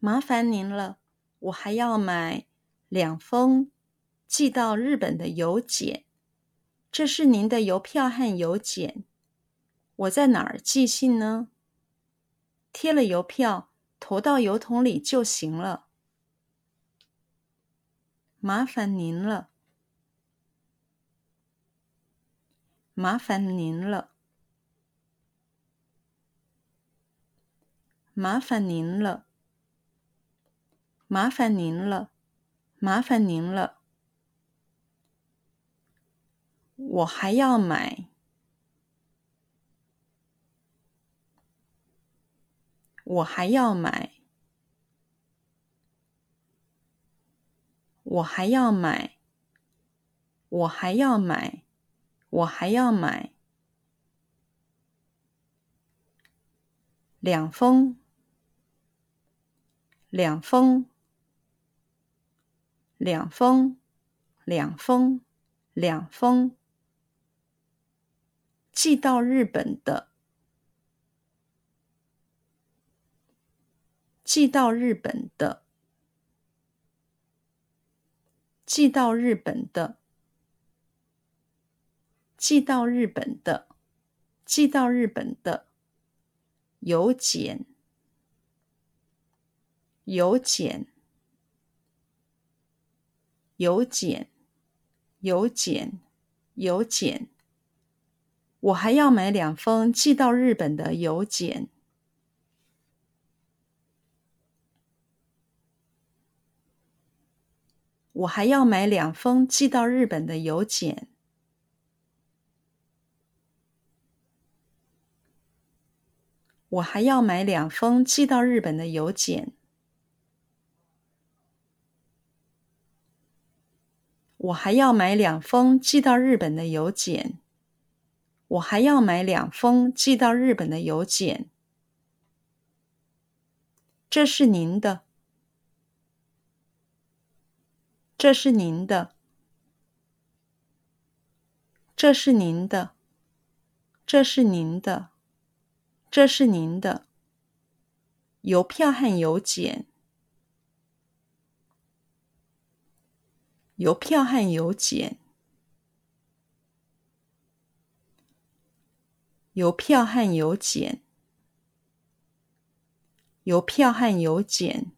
麻烦您了，我还要买两封寄到日本的邮件。这是您的邮票和邮件。我在哪儿寄信呢？贴了邮票，投到邮筒里就行了。麻烦您了，麻烦您了，麻烦您了，麻烦您了，麻烦您了。我还要买。我还要买，我还要买，我还要买，我还要买两封，两封，两封，两封，两封，寄到日本的。寄到日本的，寄到日本的，寄到日本的，寄到日本的邮件，邮件，邮件，邮件，邮件。我还要买两封寄到日本的邮件。我还要买两封寄到日本的邮件。我还要买两封寄到日本的邮件。我还要买两封寄到日本的邮件。我还要买两封寄到日本的邮件。这是您的。这是您的，这是您的，这是您的，这是您的邮票和邮件，邮票和邮件，邮票和邮件，邮票和邮件，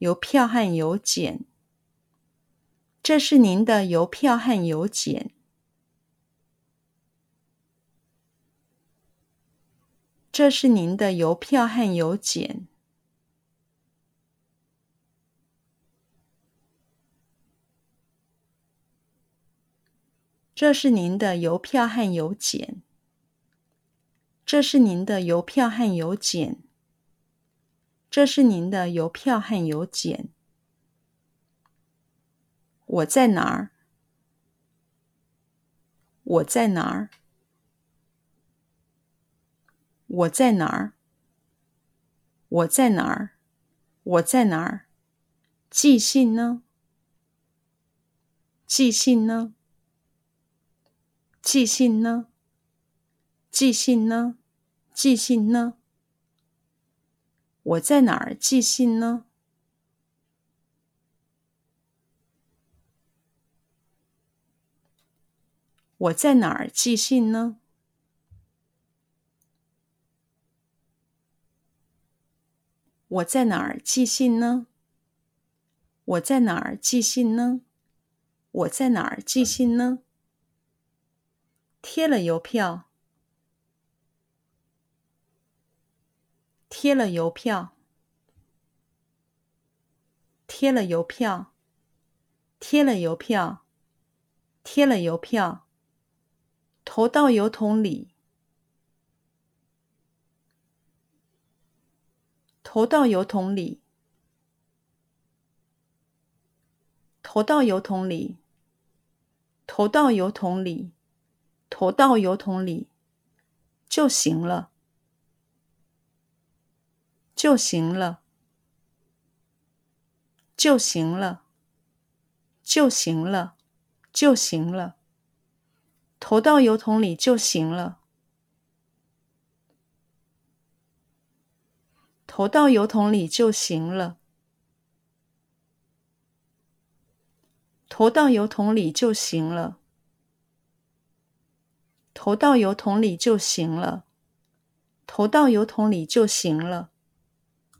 邮票和邮件。这是您的邮票和邮件。这是您的邮票和邮件。这是您的邮票和邮件。这是您的邮票和邮件。这是您的邮票和邮件。我在哪儿？我在哪儿？我在哪儿？我在哪儿？我在哪儿？寄信呢？寄信呢？寄信呢？寄信呢？寄信呢？我在哪儿寄信呢？我在哪儿寄信呢？我在哪儿寄信呢？我在哪儿寄信呢？我在哪儿寄信呢？贴了邮票，贴了邮票，贴了邮票，贴了邮票，贴了邮票。投到邮筒里，投到邮筒里，投到邮筒里，投到邮筒里，投到油桶里就行了，就行了，就行了，就行了，就行了。投到油桶里就行了。投到油桶里就行了。投到油桶里就行了。投到油桶里就行了。投到油桶里就行了。